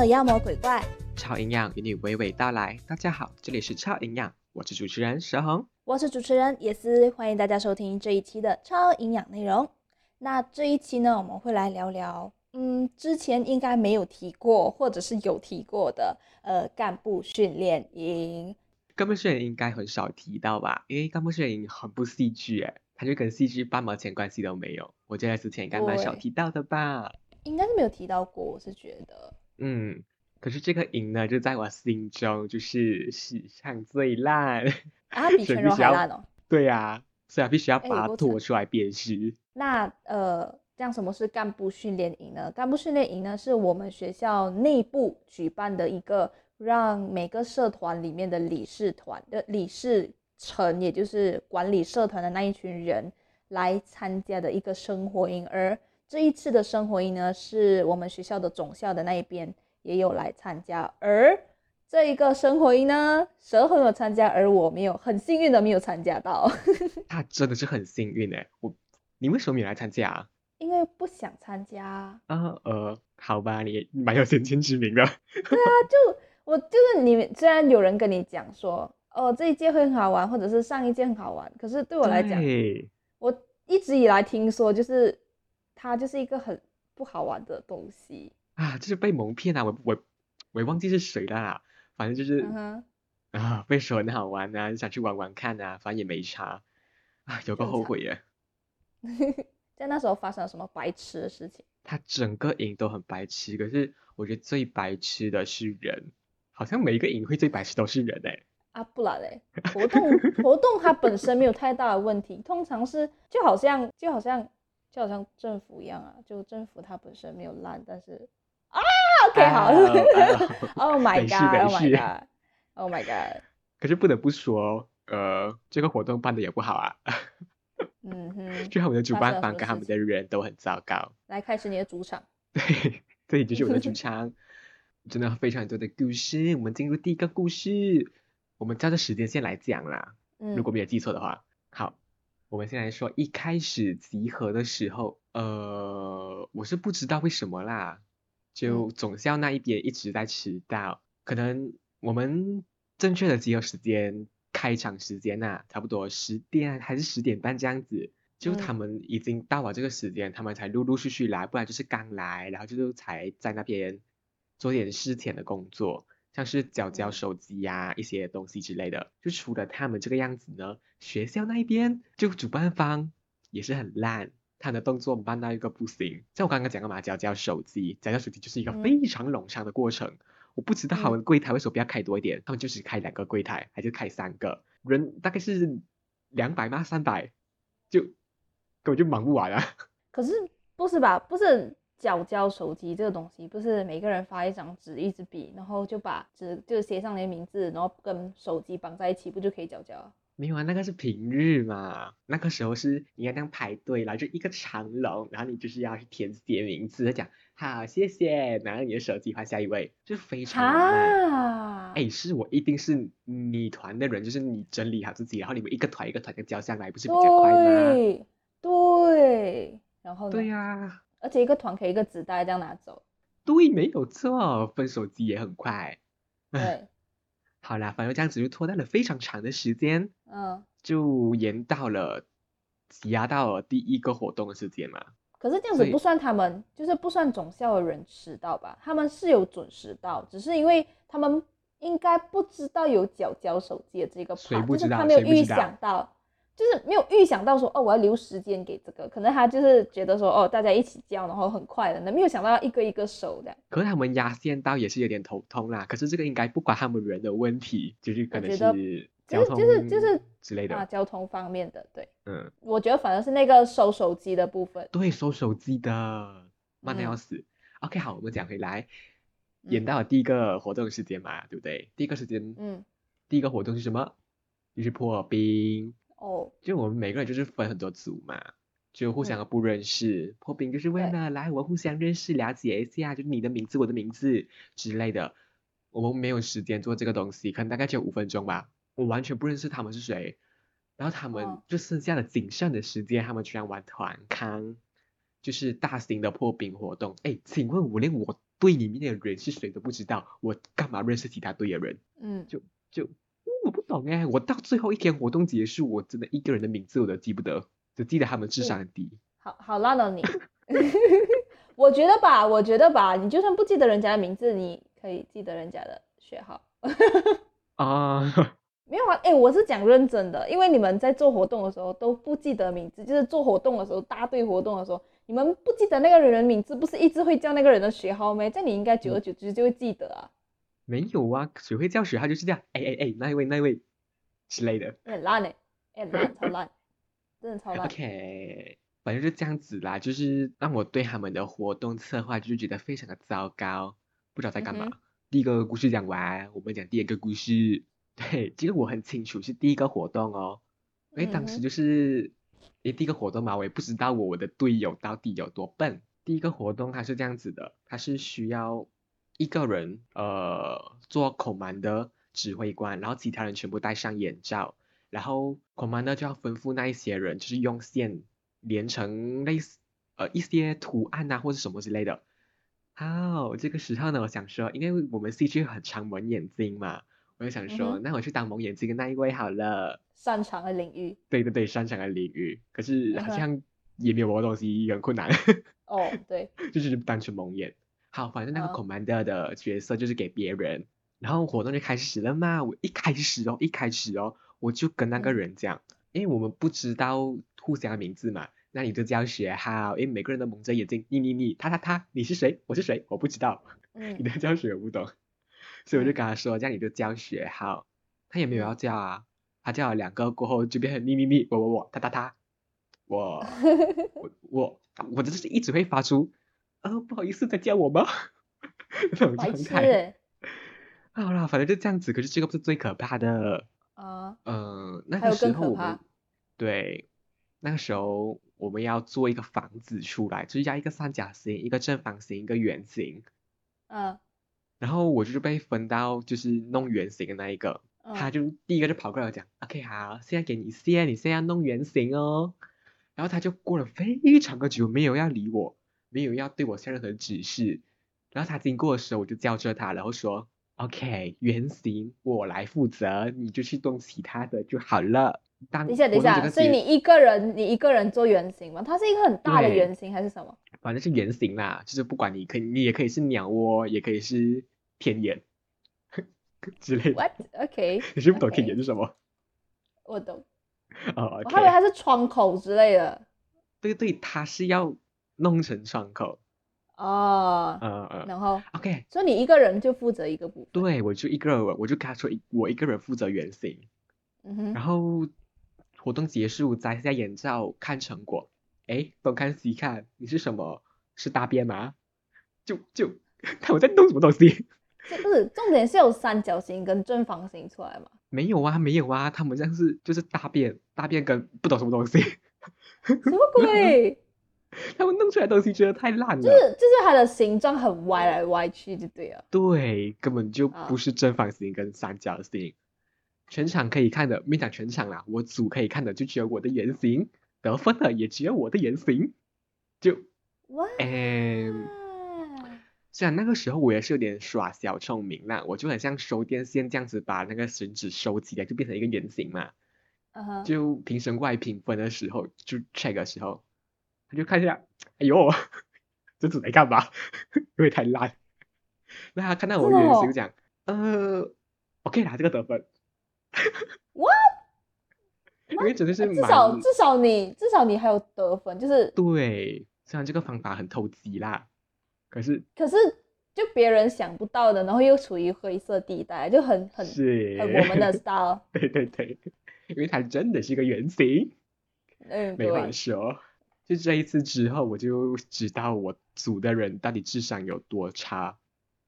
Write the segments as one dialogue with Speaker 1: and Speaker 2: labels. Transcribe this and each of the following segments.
Speaker 1: 的妖魔鬼怪。
Speaker 2: 超营养与你娓娓道来。大家好，这里是超营养，我是主持人佘红。
Speaker 1: 我是主持人叶思，欢迎大家收听这一期的超营养内容。那这一期呢，我们会来聊聊，嗯，之前应该没有提过，或者是有提过的，呃，干部训练营。
Speaker 2: 干部训练营应该很少提到吧？因为干部训练营很不戏剧，哎，它就跟戏剧半毛钱关系都没有。我觉得之前应该蛮少提到的吧？
Speaker 1: 应该是没有提到过，我是觉得。
Speaker 2: 嗯，可是这个营呢，就在我心中就是史上最烂。
Speaker 1: 啊，比全柔还烂哦。
Speaker 2: 对呀，所以必须要把它拖出来辨识。
Speaker 1: 那呃，这样什么是干部训练营呢？干部训练营呢，是我们学校内部举办的一个，让每个社团里面的理事团的理事层，也就是管理社团的那一群人来参加的一个生活营，而。这一次的生活营呢，是我们学校的总校的那一边也有来参加，而这一个生活营呢，蛇很有参加，而我没有，很幸运的没有参加到。
Speaker 2: 他真的是很幸运哎，我你为什么没来参加？
Speaker 1: 因为不想参加
Speaker 2: 啊。呃，好吧，你蛮有先见之明的。
Speaker 1: 对啊，就我就是你，虽然有人跟你讲说，哦这一届会很好玩，或者是上一届很好玩，可是对我来讲，我一直以来听说就是。它就是一个很不好玩的东西
Speaker 2: 啊，就是被蒙骗啊！我我我也忘记是谁了，反正就是啊，被说很好玩啊，想去玩玩看啊，反正也没差啊，有个后悔耶。
Speaker 1: 在那时候发生了什么白痴的事情？
Speaker 2: 他整个营都很白痴，可是我觉得最白痴的是人，好像每一个营会最白痴都是人哎。
Speaker 1: 啊，不然嘞，活动活动它本身没有太大的问题，通常是就好像就好像。就好像政府一样啊，就政府它本身没有烂，但是啊，OK 好，Oh my god，Oh my god，Oh my god。
Speaker 2: 可是不得不说，呃，这个活动办的也不好啊。
Speaker 1: 嗯哼，
Speaker 2: 就他们的主办方跟他们的人都很糟糕。
Speaker 1: 来，开始你的主场。
Speaker 2: 对，这里就是我的主 场，真的非常多的故事。我们进入第一个故事，我们照着时间线来讲啦。嗯，如果没有记错的话，好。我们先来说一开始集合的时候，呃，我是不知道为什么啦，就总校那一边一直在迟到，可能我们正确的集合时间、开场时间呐，差不多十点还是十点半这样子，就他们已经到了这个时间，他们才陆陆续续来，不然就是刚来，然后就是才在那边做点事前的工作。像是交交手机呀，一些东西之类的，就除了他们这个样子呢，学校那一边就主办方也是很烂，他的动作慢到一个不行。像我刚刚讲的嘛，交交手机，交交手机就是一个非常冗长的过程。我不知道他们柜台为什么不要开多一点，他们就是开两个柜台，还是开三个人，大概是两百吗？三百，就根本就忙不完啊。
Speaker 1: 可是不是吧？不是。缴交手机这个东西，不是每个人发一张纸、一支笔，然后就把纸就写上你的名字，然后跟手机绑在一起，不就可以缴交？
Speaker 2: 没有啊，那个是平日嘛，那个时候是你要这样排队，然后就一个长龙，然后你就是要去填写名字，讲好谢谢，拿着你的手机换下一位，就非常慢。哎，是我一定是你团的人，就是你整理好自己，然后你们一个团一个团的交上来，不是比较快吗？
Speaker 1: 对，对，然后
Speaker 2: 对呀。
Speaker 1: 而且一个团可以一个纸袋这样拿走，
Speaker 2: 对，没有错，分手机也很快。
Speaker 1: 对，
Speaker 2: 好啦，反正这样子就拖到了非常长的时间，嗯，就延到了挤压到了第一个活动的时间嘛。
Speaker 1: 可是这样子不算他们，就是不算总校的人迟到吧？他们是有准时到，只是因为他们应该不知道有缴交手机的这个，就是他没有预想到。就是没有预想到说哦，我要留时间给这个，可能他就是觉得说哦，大家一起交，然后很快的，那没有想到要一个一个收的。
Speaker 2: 可是他们压线到也是有点头痛啦。可是这个应该不管他们人的问题，就是可能是交通
Speaker 1: 就是就是
Speaker 2: 之类的
Speaker 1: 啊，交通方面的对。嗯，我觉得反而是那个收手机的部分。
Speaker 2: 对，收手机的慢的要死。OK，好，我们讲回来，演到了第一个活动时间嘛，对不对？第一个时间，嗯，第一个活动是什么？就是破冰。
Speaker 1: 哦，
Speaker 2: 就我们每个人就是分很多组嘛，就互相都不认识，破冰就是为了来我们互相认识了解一下，就你的名字我的名字之类的。我们没有时间做这个东西，可能大概只有五分钟吧，我完全不认识他们是谁，然后他们就剩下的仅剩的时间，他们居然玩团康，就是大型的破冰活动。哎，请问我连我队里面的人是谁都不知道，我干嘛认识其他队的人？嗯，就就我不懂哎，我到最后一天活动结束，我真的一个人的名字我都记不得，只记得他们智商很低。
Speaker 1: 好好拉到你，我觉得吧，我觉得吧，你就算不记得人家的名字，你可以记得人家的学号。啊。没有啊，哎，我是讲认真的，因为你们在做活动的时候都不记得名字，就是做活动的时候，大队活动的时候，你们不记得那个人的名字，不是一直会叫那个人的学号吗？这你应该久而久之就会记得啊。
Speaker 2: 没有啊，谁会叫学号就是这样，哎哎哎，那一位那一位之类的。
Speaker 1: 很烂哎，哎烂超烂，真的超烂。
Speaker 2: OK，反正就这样子啦，就是让我对他们的活动策划就是觉得非常的糟糕，不知道在干嘛。第一个故事讲完，我们讲第二个故事。对，其实我很清楚是第一个活动哦，因为当时就是，诶，第一个活动嘛，我也不知道我我的队友到底有多笨。第一个活动它是这样子的，它是需要一个人呃做 commander 指挥官，然后其他人全部戴上眼罩，然后 commander 就要吩咐那一些人，就是用线连成类似呃一些图案啊或者什么之类的。好，这个时候呢，我想说，因为我们 C G 很常蒙眼睛嘛。我就想说，那我去当蒙眼睛的那一位好了。
Speaker 1: 擅长的领域。
Speaker 2: 对对对，擅长的领域。可是好像也没有什么东西很困难。
Speaker 1: 哦，对。
Speaker 2: 就是单纯蒙眼。好，反正那个 commander 的角色就是给别人，然后活动就开始了嘛。我一开始哦，一开始哦，我就跟那个人讲，因为我们不知道互相的名字嘛，那你就叫学号，因为每个人都蒙着眼睛，你你你，他他他，你是谁？我是谁？我不知道。嗯。你的教学我不懂。所以我就跟他说，这样你就叫学号，他也没有要叫啊，他叫了两个过后就变成你你你我我我他他他，我 我我我这是一直会发出，啊不好意思再叫我吗？那种状态。好啦，反正就这样子，可是这个不是最可怕的啊。嗯，那个时候我们对那个时候我们要做一个房子出来，就是要一个三角形、一个正方形、一个圆形。嗯。然后我就是被分到就是弄圆形的那一个，他就第一个就跑过来讲，OK 好，现在给你线，你现在弄圆形哦。然后他就过了非常的久，没有要理我，没有要对我下任何指示。然后他经过的时候，我就叫着他，然后说，OK 圆形我来负责，你就去动其他的就好了。
Speaker 1: 等一下，等一下，所以你一个人，你一个人做圆形吗？它是一个很大的圆形还是什么？
Speaker 2: 反正是圆形啦，就是不管你可以，你也可以是鸟窝，也可以是天眼 之类的。
Speaker 1: What? OK。
Speaker 2: 你是不懂天眼是什么？
Speaker 1: 我懂。
Speaker 2: 哦，
Speaker 1: 我以为它是窗口之类的。
Speaker 2: 对对，它是要弄成窗口。
Speaker 1: 哦。嗯嗯。然后
Speaker 2: ，OK。
Speaker 1: 所以你一个人就负责一个部分。
Speaker 2: 对，我就一个人，我就跟他说，我一个人负责原型。嗯哼。然后。活动结束，摘下眼罩看成果。哎，东看西看，你是什么？是大便吗？就就看我在弄什么东西。
Speaker 1: 不是，重点是有三角形跟正方形出来吗？
Speaker 2: 没有啊，没有啊，他们像是就是大便，大便跟不懂什么东西。
Speaker 1: 什么鬼？
Speaker 2: 他们弄出来东西觉得太烂了。
Speaker 1: 就是就是它的形状很歪来歪去，就对了。
Speaker 2: 对，根本就不是正方形跟三角形。全场可以看的，没讲全场啦，我组可以看的就只有我的原型，得分的也只有我的原型，就，哇，嗯，虽然那个时候我也是有点耍小聪明啦，我就很像收电线这样子把那个绳子收起来，就变成一个圆形嘛，就评审过来评分的时候，就 check 的时候，他就看一下，哎呦，这组在干嘛？因为太烂，那他看到我圆形讲，呃，OK 啦，这个得分。
Speaker 1: What？
Speaker 2: 因为真的是
Speaker 1: 至少至少你至少你还有得分，就是
Speaker 2: 对。虽然这个方法很投机啦，可是
Speaker 1: 可是就别人想不到的，然后又处于灰色地带，就很很很我们的 style。
Speaker 2: 对对对，因为它真的是一个圆形，
Speaker 1: 嗯，
Speaker 2: 没话说。就这一次之后，我就知道我组的人到底智商有多差。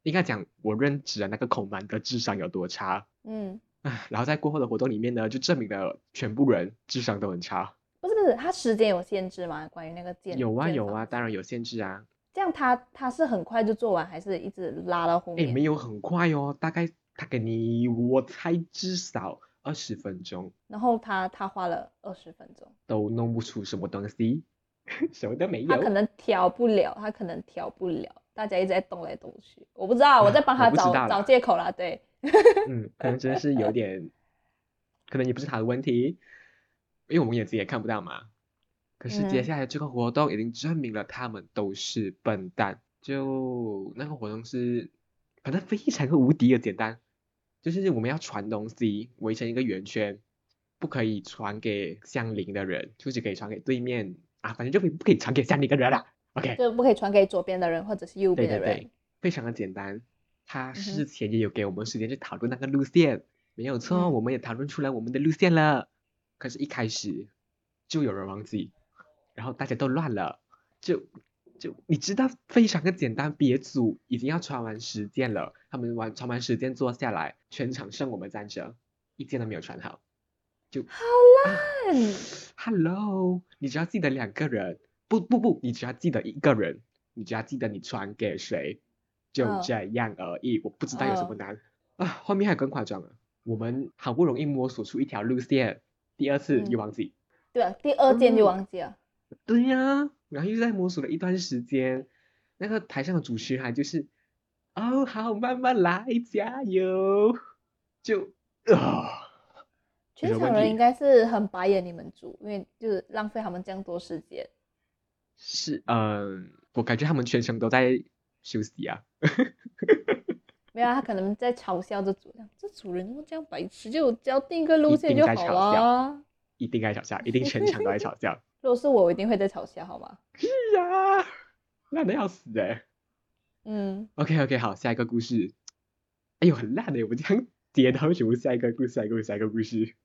Speaker 2: 应该讲我认知的那个孔曼的智商有多差。嗯。然后在过后的活动里面呢，就证明了全部人智商都很差。
Speaker 1: 不是不是，他时间有限制吗？关于那个建
Speaker 2: 有啊有啊，当然有限制啊。
Speaker 1: 这样他他是很快就做完，还是一直拉到后面？
Speaker 2: 哎，没有很快哦，大概他给你，我猜至少二十分钟。
Speaker 1: 然后他他花了二十分钟，
Speaker 2: 都弄不出什么东西，什么都没有。
Speaker 1: 他可能调不了，他可能调不了。大家一直在动来动去，我不知道，我在帮他找找借口啦，对。
Speaker 2: 嗯，可能真的是有 点，可能也不是他的问题，因为我们眼睛也看不到嘛。可是接下来这个活动已经证明了他们都是笨蛋。就那个活动是，反正非常的无敌的简单，就是我们要传东西，围成一个圆圈，不可以传给相邻的人，就只可以传给对面啊，反正就不不可以传给下面一个人了。OK，
Speaker 1: 就不可以传给左边的人或者是右边的人。
Speaker 2: 对对对，非常的简单。他事前也有给我们时间去讨论那个路线，没有错，我们也讨论出来我们的路线了。可是，一开始就有人忘记，然后大家都乱了，就就你知道，非常的简单。别组已经要传完十件了，他们完传完十件坐下来，全场剩我们站着，一件都没有传好，就
Speaker 1: 好烂。
Speaker 2: Hello，你只要记得两个人。不不不，你只要记得一个人，你只要记得你传给谁，就这样而已。我不知道有什么难啊。后面还更夸张了，我们好不容易摸索出一条路线，第二次又忘记。
Speaker 1: 对，啊第二件就忘记了。
Speaker 2: 对呀，然后又在摸索了一段时间，那个台上的主持还就是，哦好，慢慢来，加油。就啊，
Speaker 1: 全场人应该是很白眼你们组，因为就是浪费他们这样多时间。
Speaker 2: 是，嗯，我感觉他们全程都在休息啊。
Speaker 1: 没有，啊他可能在嘲笑这主人，这主人怎么这样白痴？就只要定一个路线就好了。
Speaker 2: 一定在嘲笑，一定全场都在嘲笑。
Speaker 1: 如果是我，我一定会在嘲笑，好吗？
Speaker 2: 是啊，烂的要死哎。
Speaker 1: 嗯。
Speaker 2: OK OK，好，下一个故事。哎呦，很烂的，我这样接到什么下一个故事？下一个下一个故事。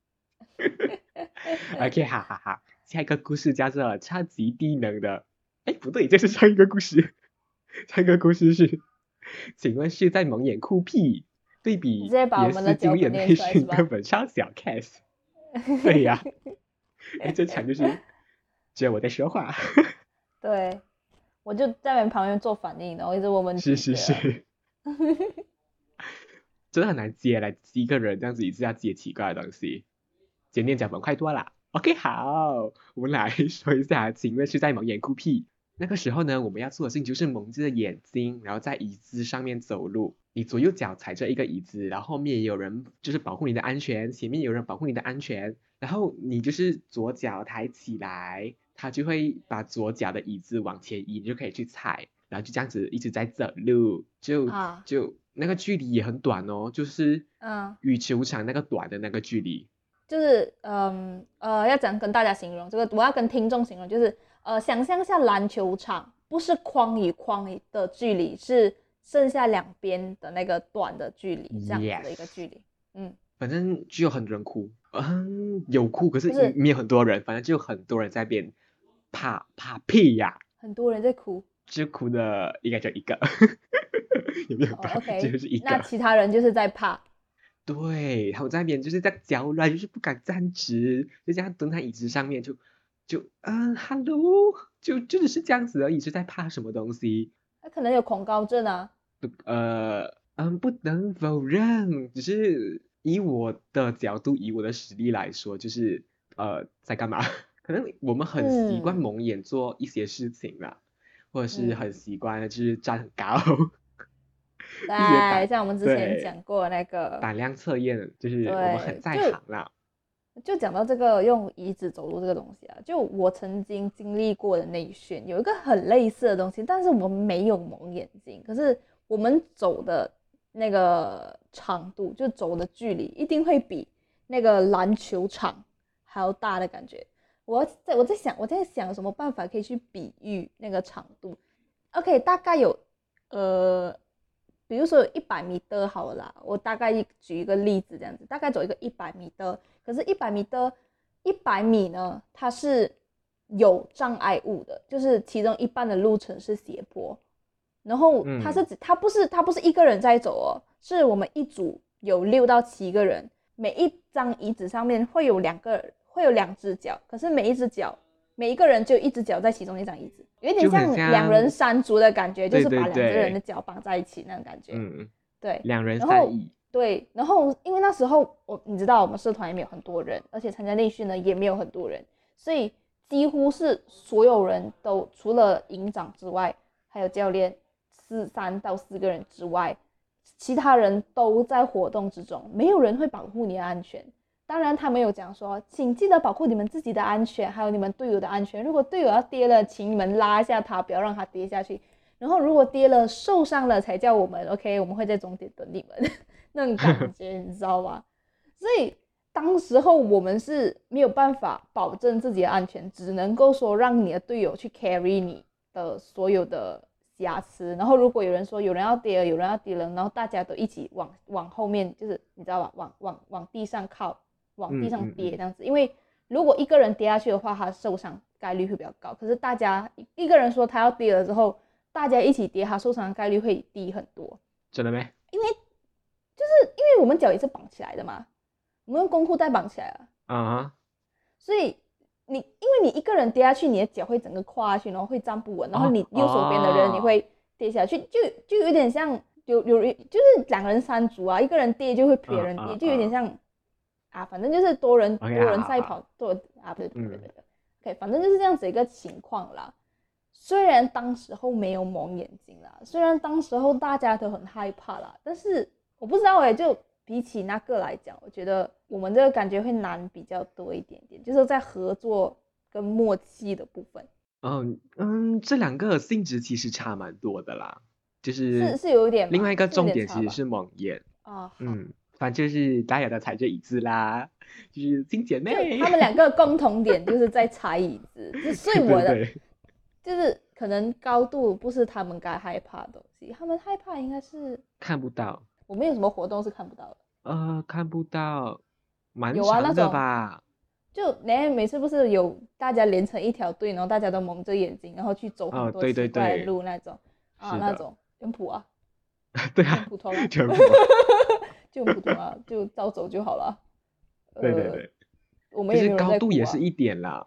Speaker 2: OK，哈哈哈。下一个故事叫做超级低能的，哎，不对，这是上一个故事。上一个故事是，请问是在蒙眼哭屁？对比
Speaker 1: 直接把我们的
Speaker 2: 经验内训根本超小 case。对呀，哎，这场就是 只有我在说话。
Speaker 1: 对，我就在旁边做反应，然后一直问问题。
Speaker 2: 是是是。真的很难接来一个人这样子一直要接奇怪的东西，简练脚本快多了。OK，好，我们来说一下，请问是在蒙眼哭屁？那个时候呢，我们要做的事情就是蒙着眼睛，然后在椅子上面走路。你左右脚踩着一个椅子，然后后面也有人就是保护你的安全，前面有人保护你的安全。然后你就是左脚抬起来，他就会把左脚的椅子往前移，你就可以去踩，然后就这样子一直在走路，就就那个距离也很短哦，就是嗯羽球场那个短的那个距离。
Speaker 1: 就是嗯呃，要怎样跟大家形容这个？我要跟听众形容，就是呃，想象一下篮球场不是框与框的距离，是剩下两边的那个短的距离，这样子的一个距离。嗯，
Speaker 2: 反正就有很多人哭，嗯，有哭，可是没有很多人，反正就有很多人在边怕怕屁呀，
Speaker 1: 很多人在哭，
Speaker 2: 就哭的应该就一个，有没有
Speaker 1: ？OK，
Speaker 2: 就是一个，
Speaker 1: 那其他人就是在怕。
Speaker 2: 对，他们在那边就是在焦乱，就是不敢站直，就这样蹲在椅子上面，就就嗯，hello，就就只是这样子而已，是在怕什么东西？
Speaker 1: 他可能有恐高症啊。
Speaker 2: 不，呃，嗯，不能否认，只是以我的角度，以我的实力来说，就是呃，在干嘛？可能我们很习惯蒙眼做一些事情啦，或者是很习惯就是站很高。
Speaker 1: 对，像我们之前讲过那个
Speaker 2: 胆量测验，就是我们很在行啦。
Speaker 1: 就讲到这个用椅子走路这个东西啊，就我曾经经历过的内训有一个很类似的东西，但是我们没有蒙眼睛，可是我们走的那个长度，就走的距离一定会比那个篮球场还要大的感觉。我在我在想，我在想什么办法可以去比喻那个长度？OK，大概有呃。比如说有一百米的好了，我大概举一个例子，这样子，大概走一个一百米的，可是，一百米的，一百米呢，它是有障碍物的，就是其中一半的路程是斜坡，然后它是指它不是它不是一个人在走哦，是我们一组有六到七个人，每一张椅子上面会有两个，会有两只脚，可是每一只脚。每一个人就一只脚在其中一张椅子，有点像两人三足的感觉，就是把两个人的脚绑在一起那种感觉。嗯对，
Speaker 2: 两人三椅。
Speaker 1: 对，然后因为那时候我你知道我们社团也没有很多人，而且参加内训呢也没有很多人，所以几乎是所有人都除了营长之外，还有教练，四三到四个人之外，其他人都在活动之中，没有人会保护你的安全。当然，他没有讲说，请记得保护你们自己的安全，还有你们队友的安全。如果队友要跌了，请你们拉一下他，不要让他跌下去。然后，如果跌了受伤了，才叫我们 OK，我们会在终点等你们。那种感 觉，你知道吗？所以，当时候我们是没有办法保证自己的安全，只能够说让你的队友去 carry 你的所有的瑕疵。然后，如果有人说有人要跌了，有人要跌了，然后大家都一起往往后面，就是你知道吧，往往往地上靠。往地上跌这样子，因为如果一个人跌下去的话，他受伤概率会比较高。可是大家一个人说他要跌了之后，大家一起跌，他受伤的概率会低很多。
Speaker 2: 真的没？
Speaker 1: 因为就是因为我们脚也是绑起来的嘛，我们用公裤带绑起来了啊。所以你因为你一个人跌下去，你的脚会整个跨下去，然后会站不稳，然后你右手边的人你会跌下去，就就有点像有有就是两个人三足啊，一个人跌就会别人跌，就有点像。啊，反正就是多人多人赛跑，多啊，不对不对不对，OK，反正就是这样子一个情况啦。虽然当时候没有蒙眼睛啦，虽然当时候大家都很害怕啦，但是我不知道哎，就比起那个来讲，我觉得我们这个感觉会难比较多一点点，就是在合作跟默契的部分。
Speaker 2: 嗯嗯，这两个性质其实差蛮多的啦，就是
Speaker 1: 是是有一点。
Speaker 2: 另外一个重点其实是蒙眼啊，嗯。反正就是大家都踩着椅子啦，就是亲姐妹。
Speaker 1: 他们两个共同点就是在踩椅子，所以我的就是可能高度不是他们该害怕的东西，他们害怕应该是
Speaker 2: 看不到。
Speaker 1: 我们有什么活动是看不到的？
Speaker 2: 呃，看不到，蛮长的吧？
Speaker 1: 就连每次不是有大家连成一条队，然后大家都蒙着眼睛，然后去走很多奇怪的路那种啊，那种很普啊。
Speaker 2: 对啊，
Speaker 1: 普通啊。就普通啊，就照走就好了。
Speaker 2: 对对对，
Speaker 1: 我们
Speaker 2: 也高度也是一点啦。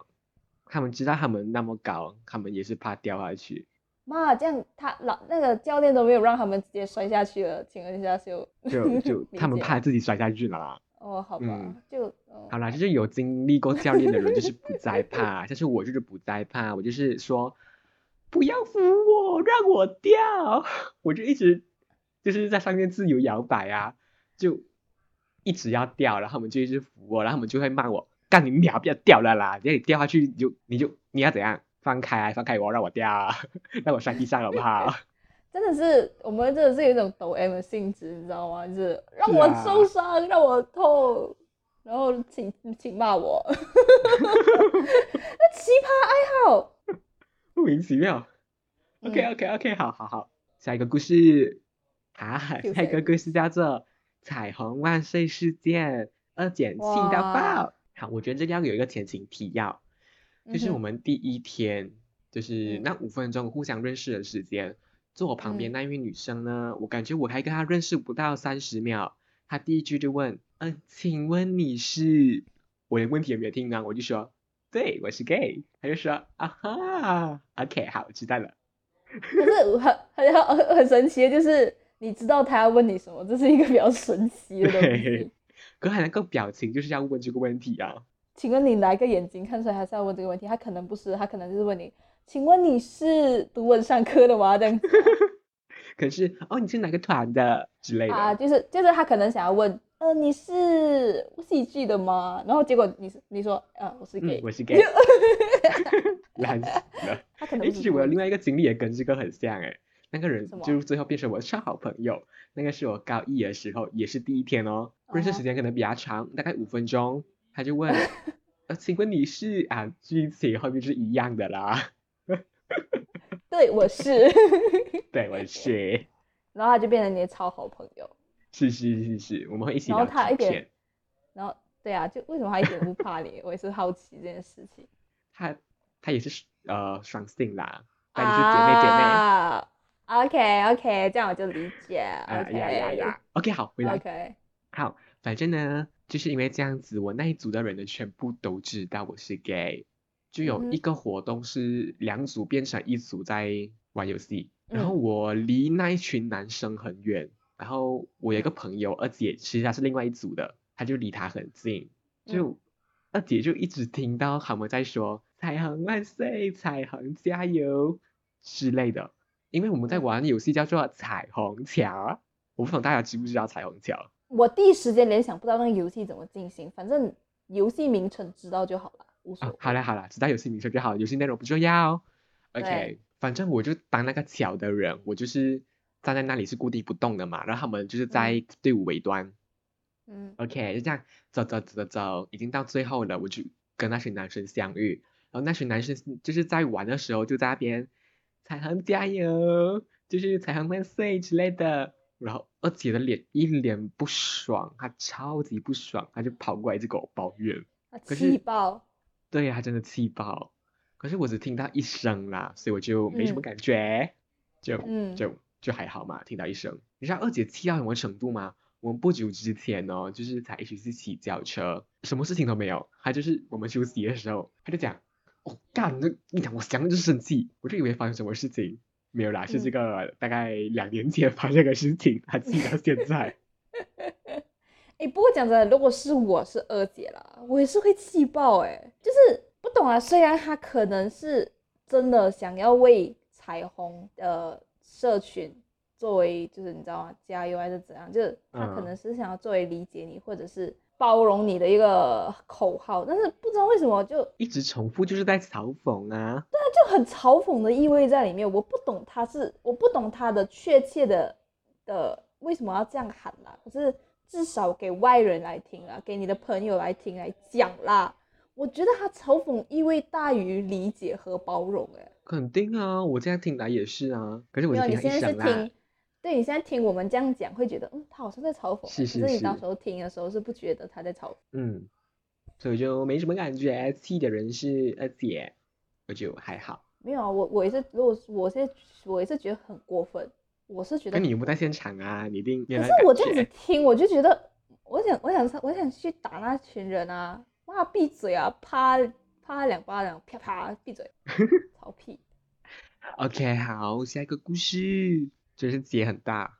Speaker 2: 他们知道他们那么高，他们也是怕掉下去。
Speaker 1: 妈，这样他老那个教练都没有让他们直接摔下去了，请问一下就
Speaker 2: 就就 他们怕自己摔下去了。
Speaker 1: 哦，好吧，就
Speaker 2: 好啦，就是有经历过教练的人就是不再 怕，但是我就是不再怕，我就是说不要扶我，让我掉，我就一直就是在上面自由摇摆啊。就一直要掉，然后他们就一直扶我，然后他们就会骂我：“干你鸟，不要掉了啦！你掉下去你就你就你要怎样？放开，放开我，让我掉，让我摔地上好不好？”
Speaker 1: 真的是，我们真的是有一种抖 M 的性质，你知道吗？就是让我受伤，让我痛，然后请请骂我，那奇葩爱好，
Speaker 2: 莫名其妙。OK OK OK，好好好，下一个故事啊，下一个故事叫做。彩虹万岁事件二减七到爆！好，我觉得这里要有一个前情提要，就是我们第一天，就是那五分钟互相认识的时间，坐我旁边那一位女生呢，我感觉我还跟她认识不到三十秒，她第一句就问：“嗯，请问你是？”我连问题也没有听完，我就说：“对，我是 gay。”她就说：“啊哈，OK，好，我知道了。”
Speaker 1: 可是很很很很神奇的就是。你知道他要问你什么？这是一个比较神奇的东西。
Speaker 2: 可他那个表情就是要问这个问题啊。
Speaker 1: 请问你哪个眼睛看出来还是要问这个问题？他可能不是，他可能就是问你，请问你是读文上科的吗？这样子。
Speaker 2: 可是哦，你是哪个团的之类的
Speaker 1: 啊？就是就是他可能想要问，呃，你是戏剧的吗？然后结果你是你说，呃，我是 gay，
Speaker 2: 我是 gay。烂死了。
Speaker 1: 他可能。
Speaker 2: 其实我有另外一个经历也跟这个很像哎。那个人就是最后变成我的超好朋友。那个是我高一的时候，也是第一天哦。认识时间可能比较长，大概五分钟。他就问：“呃，请问你是啊？”剧情后面是一样的啦。
Speaker 1: 对，我是。
Speaker 2: 对，我是。
Speaker 1: 然后他就变成你的超好朋友。
Speaker 2: 是是是是，我们会一起聊
Speaker 1: 他一点。然后，对啊，就为什么他一点都不怕你？我也是好奇这件事情。
Speaker 2: 他他也是呃双性啦，但是姐妹姐妹。
Speaker 1: OK OK，这样我就理解。
Speaker 2: OK，好，回来。
Speaker 1: OK，
Speaker 2: 好，反正呢，就是因为这样子，我那一组的人呢，全部都知道我是 gay。就有一个活动是两组变成一组在玩游戏，然后我离那一群男生很远，然后我有一个朋友二姐，其实她是另外一组的，她就离他很近，就二姐就一直听到他们在说“彩虹万岁，彩虹加油”之类的。因为我们在玩游戏叫做彩虹桥，我不懂大家知不知道彩虹桥？
Speaker 1: 我第一时间联想不到那个游戏怎么进行，反正游戏名称知道就好了，无所谓。
Speaker 2: 好了好了，知道游戏名称就好，游戏内容不重要。OK，反正我就当那个桥的人，我就是站在那里是固定不动的嘛，然后他们就是在队伍尾端。
Speaker 1: 嗯
Speaker 2: ，OK，就这样走走走走走，已经到最后了，我就跟那群男生相遇，然后那群男生就是在玩的时候就在那边彩虹加油，就是彩虹万岁之类的，然后二姐的脸一脸不爽，她超级不爽，她就跑过来就跟我抱怨，
Speaker 1: 气爆，
Speaker 2: 对呀，她真的气爆，可是我只听到一声啦，所以我就没什么感觉，就就就还好嘛，听到一声，你知道二姐气到什么程度吗？我们不久之前哦，就是才一起去骑脚车，什么事情都没有。她就是我们休息的时候，她就讲：“哦，干，那你讲我想就生气。”我就以为发生什么事情，没有啦，是这个大概两年前发生的事情，还记到现在。
Speaker 1: 哎，不过讲真的，如果是我是二姐啦，我也是会气爆哎，就是不懂啊。虽然她可能是真的想要为彩虹的社群。作为就是你知道吗？加油还是怎样？就是他可能是想要作为理解你或者是包容你的一个口号，但是不知道为什么就
Speaker 2: 一直重复，就是在嘲讽啊。
Speaker 1: 对啊，就很嘲讽的意味在里面。我不懂他是，我不懂他的确切的的为什么要这样喊啦。可是至少给外人来听啊，给你的朋友来听来讲啦。我觉得他嘲讽意味大于理解和包容。哎，
Speaker 2: 肯定啊，我这样听来也是啊。可是我
Speaker 1: 你现在是听。对你现在听我们这样讲，会觉得嗯，他好像在嘲讽。
Speaker 2: 是是是。
Speaker 1: 可是你到时候听的时候是不觉得他在嘲讽。
Speaker 2: 嗯，所以就没什么感觉。气的人是二姐，我就还好。
Speaker 1: 没有啊，我我也是，如果我是我也是觉得很过分。我是觉得。
Speaker 2: 那你不在现场啊？你一定。
Speaker 1: 可是我这样子听，我就觉得，我想，我想，我想去打那群人啊！哇，闭嘴啊！啪啪两巴掌，啪啪闭嘴，吵屁。
Speaker 2: OK，好，下一个故事。就是结很大，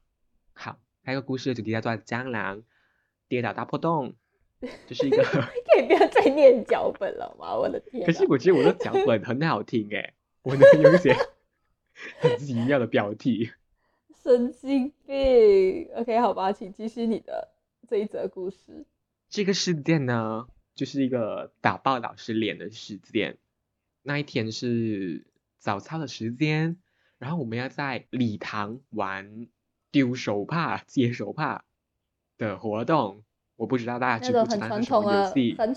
Speaker 2: 好，还有个故事的主题叫做蟑螂跌倒大破洞，就是一个
Speaker 1: 可以不要再念脚本了吗？我的天！
Speaker 2: 可是我觉得我的脚本很好听哎，我能用一些 很奇妙的标题。
Speaker 1: 神经病。OK，好吧，请继续你的这一则故事。
Speaker 2: 这个事件呢，就是一个打爆老师脸的事件。那一天是早操的时间。然后我们要在礼堂玩丢手帕、接手帕的活动，我不知道大家知不知道是什么游戏？
Speaker 1: 很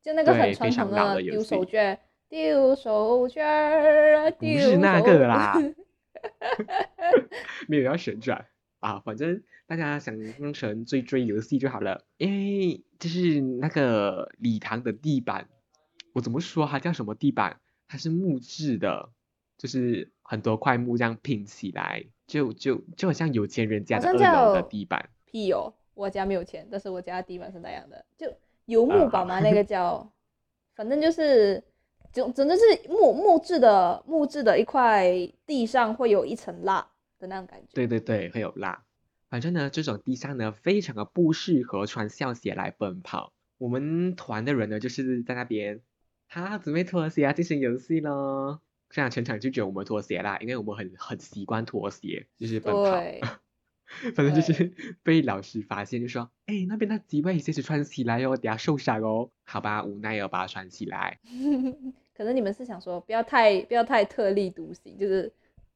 Speaker 1: 就那个很传统的丢手绢、丢手绢啊，不
Speaker 2: 是那个啦，没有要旋转啊，反正大家想用成追追游戏就好了。因为就是那个礼堂的地板，我怎么说它叫什么地板？它是木质的。就是很多块木这样拼起来，就就就很像有钱人家的二楼的地板。
Speaker 1: 屁哦，我家没有钱，但是我家的地板是那样的，就油木板嘛，那个 叫，反正就是总总之是木木质的木质的一块地上会有一层蜡的那种感觉。
Speaker 2: 对对对，会有蜡。反正呢，这种地上呢，非常的不适合穿校鞋来奔跑。我们团的人呢，就是在那边，他准备脱鞋啊，进行游戏咯。这样全场就觉得我们脱鞋啦，因为我们很很习惯脱鞋，就是奔跑。反正就是被老师发现，就说：“哎，那边那几位鞋子穿起来哦，等下受伤哦。”好吧，无奈要把它穿起来。
Speaker 1: 可能你们是想说，不要太不要太特立独行，就是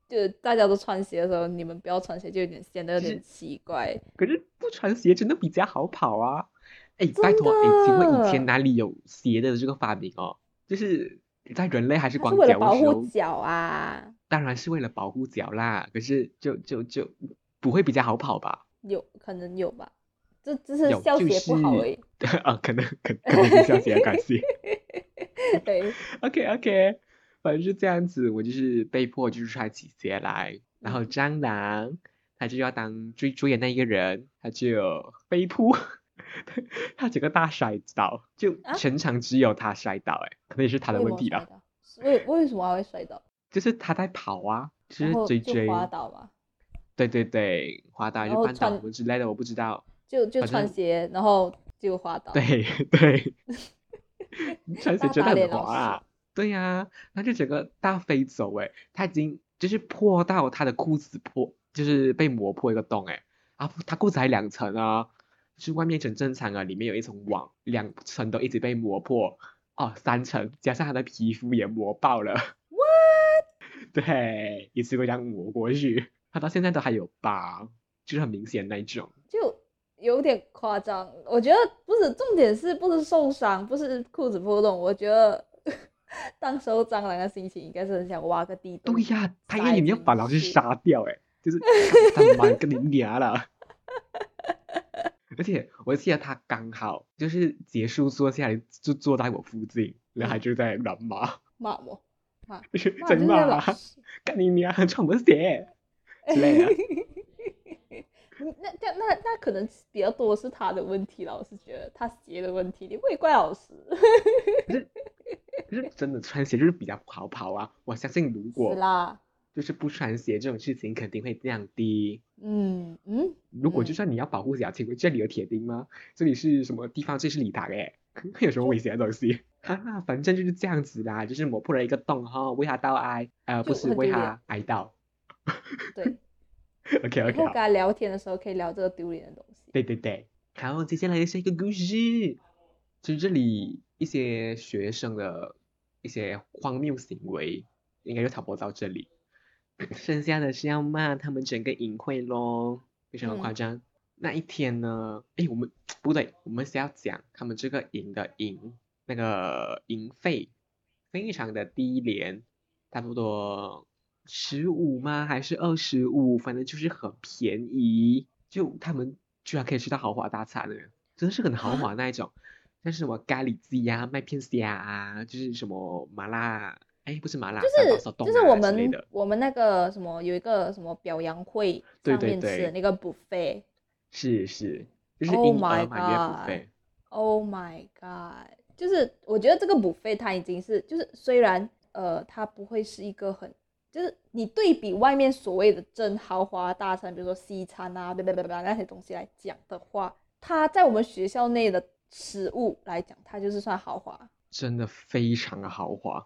Speaker 1: 就是大家都穿鞋的时候，你们不要穿鞋，就有点显得有点奇怪。
Speaker 2: 可是不穿鞋真的比较好跑啊！哎，拜托，哎，请问以前哪里有鞋的这个发明哦？就是。在人类还
Speaker 1: 是
Speaker 2: 光脚的时候，
Speaker 1: 保护脚啊，
Speaker 2: 当然是为了保护脚啦。可是就就就不会比较好跑吧？
Speaker 1: 有可能有吧？这这是消鞋不好而已。
Speaker 2: 啊，可能可可能是校鞋的关系。
Speaker 1: 对，
Speaker 2: OK OK，反正是这样子，我就是被迫就是穿起鞋来，然后蟑螂他就要当追追的那一个人，他就飞扑。他整个大摔倒，就全场只有他摔倒，哎，可能也是他的问题吧。
Speaker 1: 为为什么会摔倒？
Speaker 2: 就是他在跑啊，就是追追
Speaker 1: 滑倒嘛。
Speaker 2: 对对对，滑倒就绊倒什么之类的，我不知道。
Speaker 1: 就就穿鞋，然后就滑倒。
Speaker 2: 对 对，穿 鞋真的很滑啊。对呀，他就整个大飞走，哎，他已经就是破到他的裤子破，就是被磨破一个洞哎，啊，他裤子还两层啊，就是外面很正常啊，里面有一层网，两层都一直被磨破，哦，三层加上他的皮肤也磨爆了。
Speaker 1: What？
Speaker 2: 对，一次过这样磨过去，他到现在都还有疤，就是很明显那一种。
Speaker 1: 就有点夸张，我觉得不是重点是不是受伤，不是裤子破洞，我觉得 当时候蟑螂的心情应该是很想挖个地洞。
Speaker 2: 对呀，他以为你要把老师杀掉，哎，就是 他妈跟你娘了。而且我记得他刚好就是结束坐下来就坐在我附近，然后就在乱骂
Speaker 1: 骂我，骂
Speaker 2: 真骂，干你娘，穿么鞋 之类的。
Speaker 1: 那那那那可能比较多是他的问题了，我是觉得他鞋的问题，你不会怪老师。
Speaker 2: 可是可是真的穿鞋就是比较不好跑啊！我相信如果
Speaker 1: 是啦，
Speaker 2: 就是不穿鞋这种事情肯定会降低。
Speaker 1: 嗯嗯。
Speaker 2: 如果就算你要保护脚，请问这里有铁钉吗？这里是什么地方？这是礼堂哎，有什么危险的东西？哈哈，反正就是这样子啦，就是磨破了一个洞哈，为他道哀，呃，不是为他哀悼。
Speaker 1: 对。
Speaker 2: OK OK，
Speaker 1: 跟他聊天的时候可以聊这个丢脸的东西。
Speaker 2: 对对对，好，接下来是一个故事，就是这里一些学生的一些荒谬行为，应该就差不多到这里，剩下的是要骂他们整个营会咯，非常的夸张。那一天呢，哎，我们不对，我们是要讲他们这个营的营那个营费非常的低廉，差不多。十五吗？还是二十五？反正就是很便宜，就他们居然可以吃到豪华大餐呢，真的是很豪 华那一种，像是什么咖喱鸡呀、麦片虾啊，就是什么麻辣，哎，不是麻辣，
Speaker 1: 就是就是我们我们那个什么有一个什么表扬会上面吃的那个 buffet，
Speaker 2: 是是，就是婴儿满月
Speaker 1: buffet，Oh my god，就是我觉得这个 buffet 它已经是就是虽然呃它不会是一个很。就是你对比外面所谓的真豪华大餐，比如说西餐啊，对不对？那些东西来讲的话，它在我们学校内的食物来讲，它就是算豪华，
Speaker 2: 真的非常的豪华。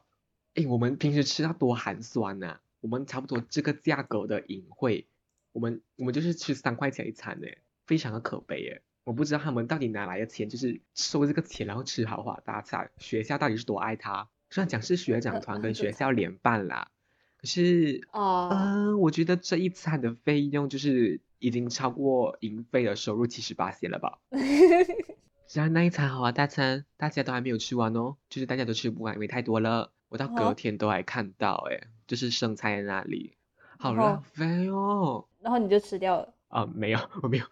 Speaker 2: 哎，我们平时吃它多寒酸呐！我们差不多这个价格的饮会，我们我们就是吃三块钱一餐呢，非常的可悲哎！我不知道他们到底哪来的钱，就是收这个钱然后吃豪华大餐，学校到底是多爱他？虽然讲是学长团跟学校联办啦。可是 哦，嗯，我觉得这一餐的费用就是已经超过营费的收入七十八线了吧？虽然那一餐好啊，大餐大家都还没有吃完哦，就是大家都吃不完，因为太多了。我到隔天都还看到，哎，就是剩菜在那里，好浪费哦。
Speaker 1: 然后你就吃掉了？
Speaker 2: 啊，没有，我没有，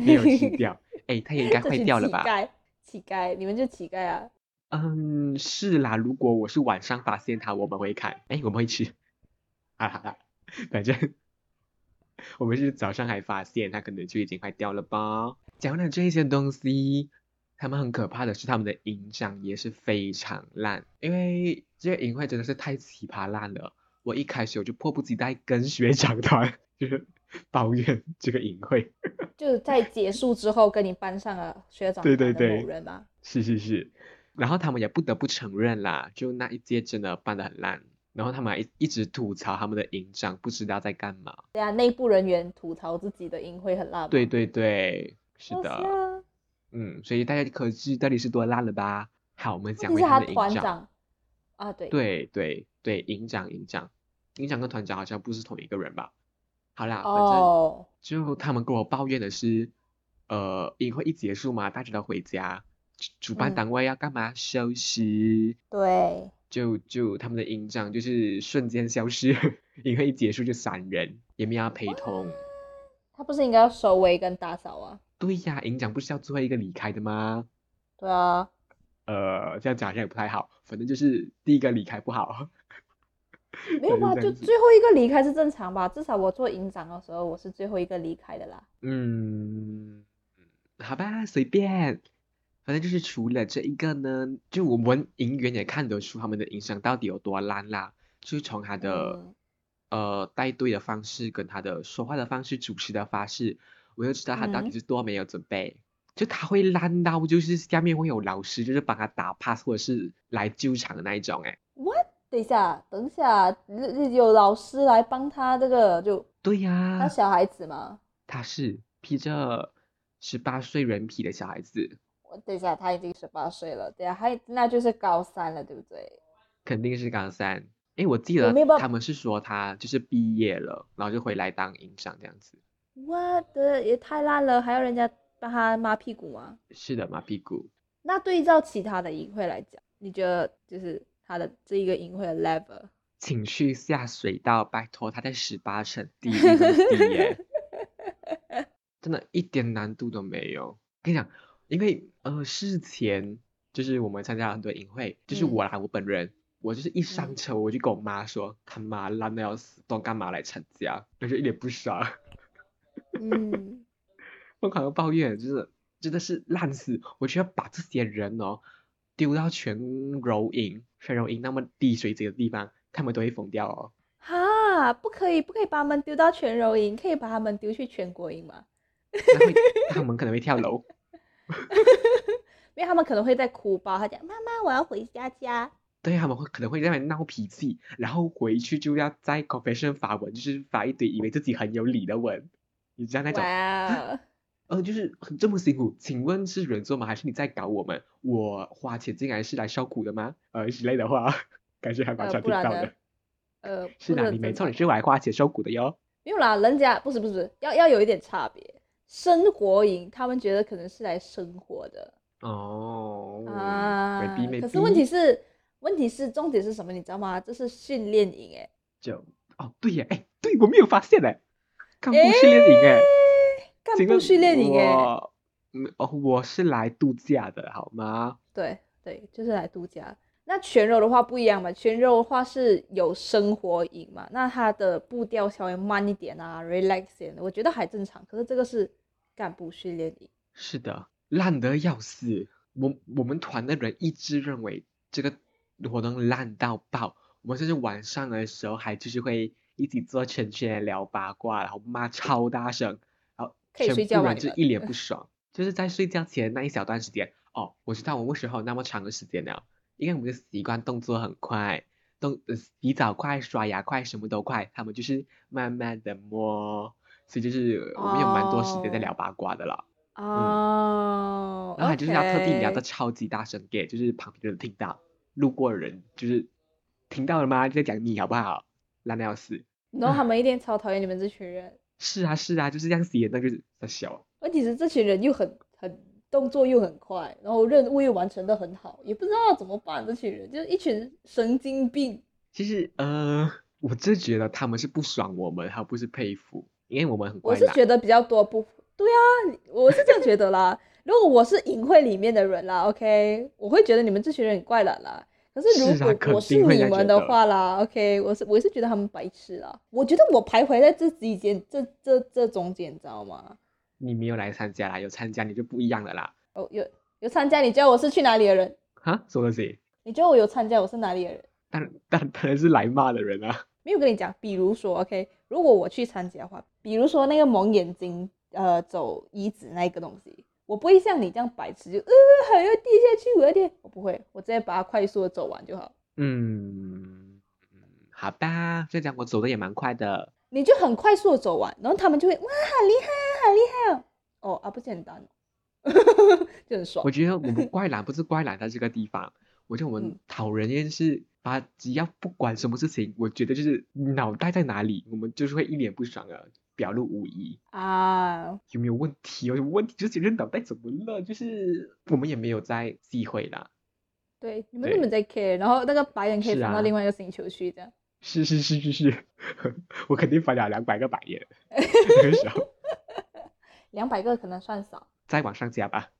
Speaker 2: 没有，没有吃掉。哎，它也应该 坏掉了吧？
Speaker 1: 乞丐，乞丐，你们就乞丐啊？
Speaker 2: 嗯，是啦。如果我是晚上发现它，我们会看，哎，我们会吃。哈哈，反正我们是早上还发现它，可能就已经坏掉了吧。讲了这些东西，他们很可怕的是，他们的营长也是非常烂，因为这个营会真的是太奇葩烂了。我一开始我就迫不及待跟学长团就是抱怨这个营会，
Speaker 1: 就是在结束之后跟你班上的学长对对对某人吗？
Speaker 2: 是是是。然后他们也不得不承认啦，就那一届真的办得很烂。然后他们还一一直吐槽他们的营长不知道在干嘛。
Speaker 1: 对啊，内部人员吐槽自己的营会很烂。
Speaker 2: 对对对，是的。嗯，所以大家可知到底是多烂了吧？好，我们讲回他的营长。
Speaker 1: 啊，对。
Speaker 2: 对对对，营长营长，营长跟团长好像不是同一个人吧？好啦，反正就他们跟我抱怨的是，呃，营会一结束嘛，大家都回家。主办单位要干嘛？休息。
Speaker 1: 对。
Speaker 2: 就就他们的营长就是瞬间消失，营会一结束就散人，也没有陪同。
Speaker 1: 他不是应该要收尾跟打扫啊？
Speaker 2: 对呀，营长不是要最后一个离开的吗？
Speaker 1: 对啊。
Speaker 2: 呃，这样讲好像也不太好，反正就是第一个离开不好。
Speaker 1: 没有吧？就最后一个离开是正常吧？至少我做营长的时候，我是最后一个离开的啦。
Speaker 2: 嗯，好吧，随便。反正就是除了这一个呢，就我们营员也看得出他们的营长到底有多烂啦。就是从他的呃带队的方式，跟他的说话的方式、主持的方式，我就知道他到底是多没有准备。就他会烂到，就是下面会有老师，就是帮他打 pass 或者是来救场的那一种。哎
Speaker 1: ，what？等一下，等一下，有老师来帮他这个就
Speaker 2: 对呀，
Speaker 1: 他小孩子吗？
Speaker 2: 他是披着十八岁人皮的小孩子。
Speaker 1: 我等一下，他已经十八岁了，对啊，还那就是高三了，对不对？
Speaker 2: 肯定是高三。哎，我记得他们是说他就是毕业了，然后就回来当营长这样子。
Speaker 1: 我的也太烂了，还要人家帮他抹屁股吗？
Speaker 2: 是的，抹屁股。
Speaker 1: 那对照其他的营会来讲，你觉得就是？他的这一个营会的 level，
Speaker 2: 请去下水道，拜托，他在十八层地地耶，真的一点难度都没有。跟你讲，因为呃事前就是我们参加很多营会，就是我啦，我本人，我就是一上车我就跟我妈说，他妈烂的要死，都干嘛来参加？我就一脸不爽，嗯，疯狂的抱怨，就是真的是烂死，我就要把这些人哦。丢到全柔营，全柔营那么低水准的地方，他们都会疯掉哦。
Speaker 1: 哈，不可以，不可以把他们丢到全柔营，可以把他们丢去全国营吗？
Speaker 2: 他们可能会跳楼，
Speaker 1: 因为他们可能会在哭包。他讲：“妈妈，我要回家家。”
Speaker 2: 对，他们会可能会在那闹脾气，然后回去就要在 confession 发文，就是发一堆以为自己很有理的文，你知道那种。呃，就是这么辛苦，请问是人做吗？还是你在搞我们？我花钱进来是来受苦的吗？呃，之类的话，感觉还蛮常听到的。
Speaker 1: 呃，
Speaker 2: 是的，你没错，你是来花钱受苦的哟。
Speaker 1: 没有啦，人家不是不是，要要有一点差别。生活营，他们觉得可能是来生活的。
Speaker 2: 哦。
Speaker 1: 啊。可是问题是，问题是重点是什么？你知道吗？这是训练营哎。
Speaker 2: 就哦，对呀，哎，对我没有发现哎，干部训练营哎。
Speaker 1: 干部训练营哎，
Speaker 2: 哦，我是来度假的，好吗？
Speaker 1: 对对，就是来度假。那全肉的话不一样嘛，全肉的话是有生活营嘛，那它的步调稍微慢一点啊，relax 点，我觉得还正常。可是这个是干部训练营，
Speaker 2: 是的，烂得要死。我我们团的人一直认为这个活动烂到爆，我们甚至晚上的时候还就是会一起做圈圈聊八卦，然后骂超大声。然后全部人就一脸不爽，就是在睡觉前那一小段时间。哦，我知道我为什么那么长的时间了，因为我们的习惯动作很快，动洗澡快，刷牙快，什么都快。他们就是慢慢的摸，所以就是我们有蛮多时间在聊八卦的了。
Speaker 1: 哦，
Speaker 2: 然后还就是要特地聊的超级大声给，就是旁边的人听到，路过的人就是听到了吗？就在讲你好不好？烂的要死。
Speaker 1: 然后他们一定超讨厌你们这群人。
Speaker 2: 是啊是啊，就是这样写，那就是在笑。
Speaker 1: 问题是这群人又很很动作又很快，然后任务又完成的很好，也不知道怎么办。这群人就是一群神经病。
Speaker 2: 其实呃，我真觉得他们是不爽我们，而不是佩服，因为我们很。
Speaker 1: 我是觉得比较多不对啊，我是这样觉得啦。如果我是淫会里面的人啦，OK，我会觉得你们这群人很怪懒啦。可是如果我是你们的话啦，OK，我是我是觉得他们白痴啦。我觉得我徘徊在这之间，这这这中间，你知道吗？
Speaker 2: 你没有来参加啦，有参加你就不一样了啦。
Speaker 1: 哦，有有参加，你觉得我是去哪里的人？
Speaker 2: 哈，什么东西？
Speaker 1: 你觉得我有参加，我是哪里的人？
Speaker 2: 当当当然是来骂的人啊。
Speaker 1: 没有跟你讲，比如说，OK，如果我去参加的话，比如说那个蒙眼睛呃走椅子那个东西。我不会像你这样白痴，就呃还要跌下去，我要跌，我不会，我直接把它快速的走完就好。
Speaker 2: 嗯，好吧，这样我走的也蛮快的。
Speaker 1: 你就很快速的走完，然后他们就会哇，好厉害，好厉害哦！哦啊，不简单，就很爽。
Speaker 2: 我觉得我们怪懒不是怪懒在这个地方，我觉得我们讨人厌是把只要不管什么事情，我觉得就是脑袋在哪里，我们就是会一脸不爽啊。表露无遗
Speaker 1: 啊？
Speaker 2: 有没有问题？有问题就是觉得脑袋怎么了？就是我们也没有在忌讳啦。
Speaker 1: 对，你们根本在 care，然后那个白眼可以放到另外一个星球去，这样。
Speaker 2: 是是是是是，我肯定翻了两百个白眼，很少。
Speaker 1: 两百个可能算少。
Speaker 2: 再往上加吧。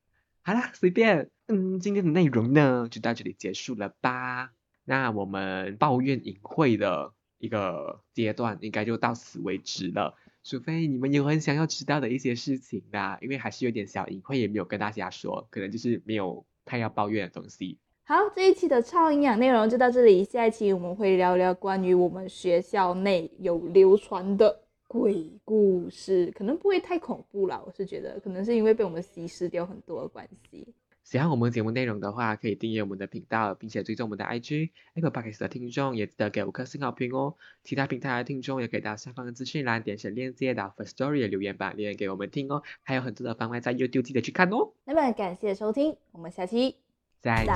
Speaker 2: 好啦，随便。嗯，今天的内容呢，就到这里结束了吧？那我们抱怨隐晦的一个阶段，应该就到此为止了。除非你们有很想要知道的一些事情啦，因为还是有点小隐晦，也没有跟大家说，可能就是没有太要抱怨的东西。
Speaker 1: 好，这一期的超营养内容就到这里，下一期我们会聊聊关于我们学校内有流传的鬼故事，可能不会太恐怖啦，我是觉得可能是因为被我们稀释掉很多的关系。
Speaker 2: 喜欢我们节目内容的话，可以订阅我们的频道，并且追踪我们的 IG Apple Podcast 的听众也记得给五颗星好评哦。其他平台的听众也可以到下方的资讯栏，点选链接到 First Story 留言版留言给我们听哦。还有很多的番外在 YouTube 记得去看哦。
Speaker 1: 那么感谢收听，我们下期
Speaker 2: 再
Speaker 1: 见。